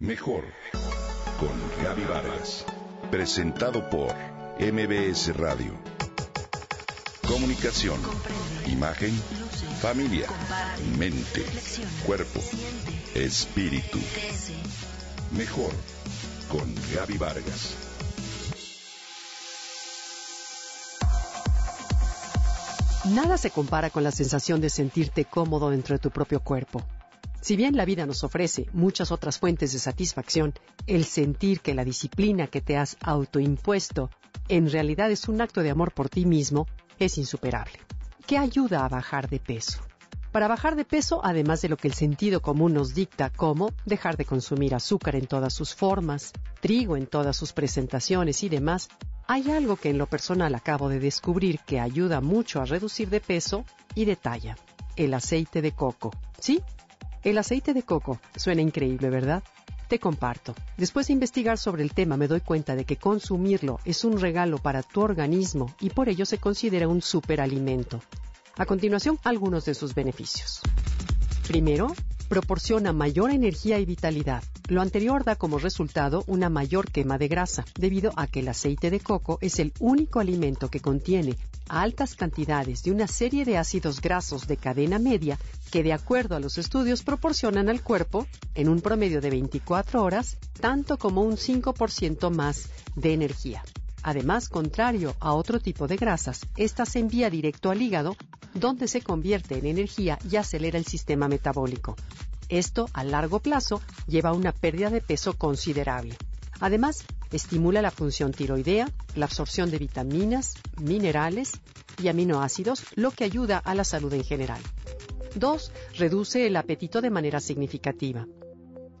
Mejor con Gaby Vargas. Presentado por MBS Radio. Comunicación, imagen, familia, mente, cuerpo, espíritu. Mejor con Gaby Vargas. Nada se compara con la sensación de sentirte cómodo dentro de tu propio cuerpo. Si bien la vida nos ofrece muchas otras fuentes de satisfacción, el sentir que la disciplina que te has autoimpuesto en realidad es un acto de amor por ti mismo es insuperable. ¿Qué ayuda a bajar de peso? Para bajar de peso, además de lo que el sentido común nos dicta, como dejar de consumir azúcar en todas sus formas, trigo en todas sus presentaciones y demás, hay algo que en lo personal acabo de descubrir que ayuda mucho a reducir de peso y de talla. El aceite de coco. ¿Sí? El aceite de coco suena increíble, ¿verdad? Te comparto. Después de investigar sobre el tema me doy cuenta de que consumirlo es un regalo para tu organismo y por ello se considera un superalimento. A continuación, algunos de sus beneficios. Primero, proporciona mayor energía y vitalidad. Lo anterior da como resultado una mayor quema de grasa, debido a que el aceite de coco es el único alimento que contiene altas cantidades de una serie de ácidos grasos de cadena media que, de acuerdo a los estudios, proporcionan al cuerpo, en un promedio de 24 horas, tanto como un 5% más de energía. Además, contrario a otro tipo de grasas, esta se envía directo al hígado, donde se convierte en energía y acelera el sistema metabólico. Esto, a largo plazo, lleva a una pérdida de peso considerable. Además, estimula la función tiroidea, la absorción de vitaminas, minerales y aminoácidos, lo que ayuda a la salud en general. 2. Reduce el apetito de manera significativa.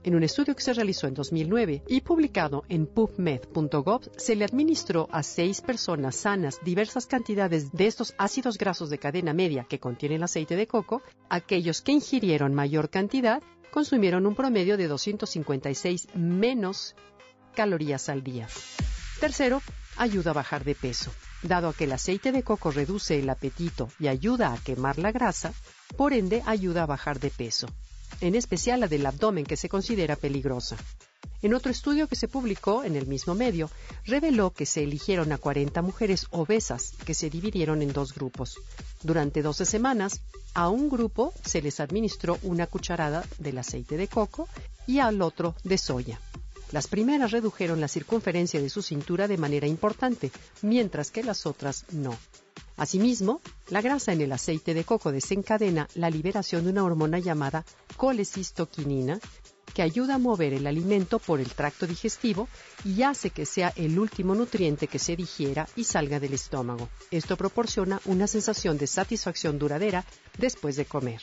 En un estudio que se realizó en 2009 y publicado en pubmed.gov, se le administró a seis personas sanas diversas cantidades de estos ácidos grasos de cadena media que contienen aceite de coco. Aquellos que ingirieron mayor cantidad consumieron un promedio de 256 menos calorías al día. Tercero, ayuda a bajar de peso. Dado que el aceite de coco reduce el apetito y ayuda a quemar la grasa, por ende ayuda a bajar de peso en especial la del abdomen que se considera peligrosa. En otro estudio que se publicó en el mismo medio, reveló que se eligieron a 40 mujeres obesas que se dividieron en dos grupos. Durante 12 semanas, a un grupo se les administró una cucharada del aceite de coco y al otro de soya. Las primeras redujeron la circunferencia de su cintura de manera importante, mientras que las otras no. Asimismo, la grasa en el aceite de coco desencadena la liberación de una hormona llamada colecistoquinina que ayuda a mover el alimento por el tracto digestivo y hace que sea el último nutriente que se digiera y salga del estómago. Esto proporciona una sensación de satisfacción duradera después de comer.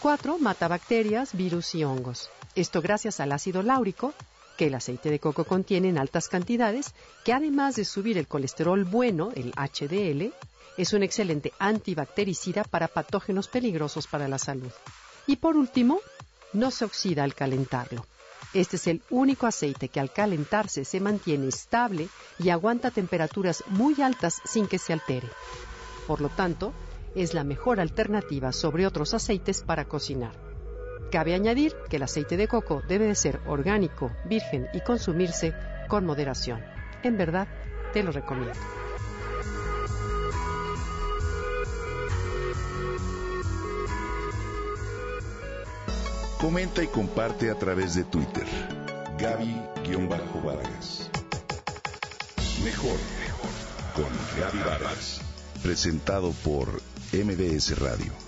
4. Mata bacterias, virus y hongos. Esto gracias al ácido láurico, que el aceite de coco contiene en altas cantidades, que además de subir el colesterol bueno, el HDL, es un excelente antibactericida para patógenos peligrosos para la salud. Y por último, no se oxida al calentarlo. Este es el único aceite que al calentarse se mantiene estable y aguanta temperaturas muy altas sin que se altere. Por lo tanto, es la mejor alternativa sobre otros aceites para cocinar. Cabe añadir que el aceite de coco debe de ser orgánico, virgen y consumirse con moderación. En verdad, te lo recomiendo. Comenta y comparte a través de Twitter. Gaby-Vargas. Mejor con Gaby Vargas. Presentado por MBS Radio.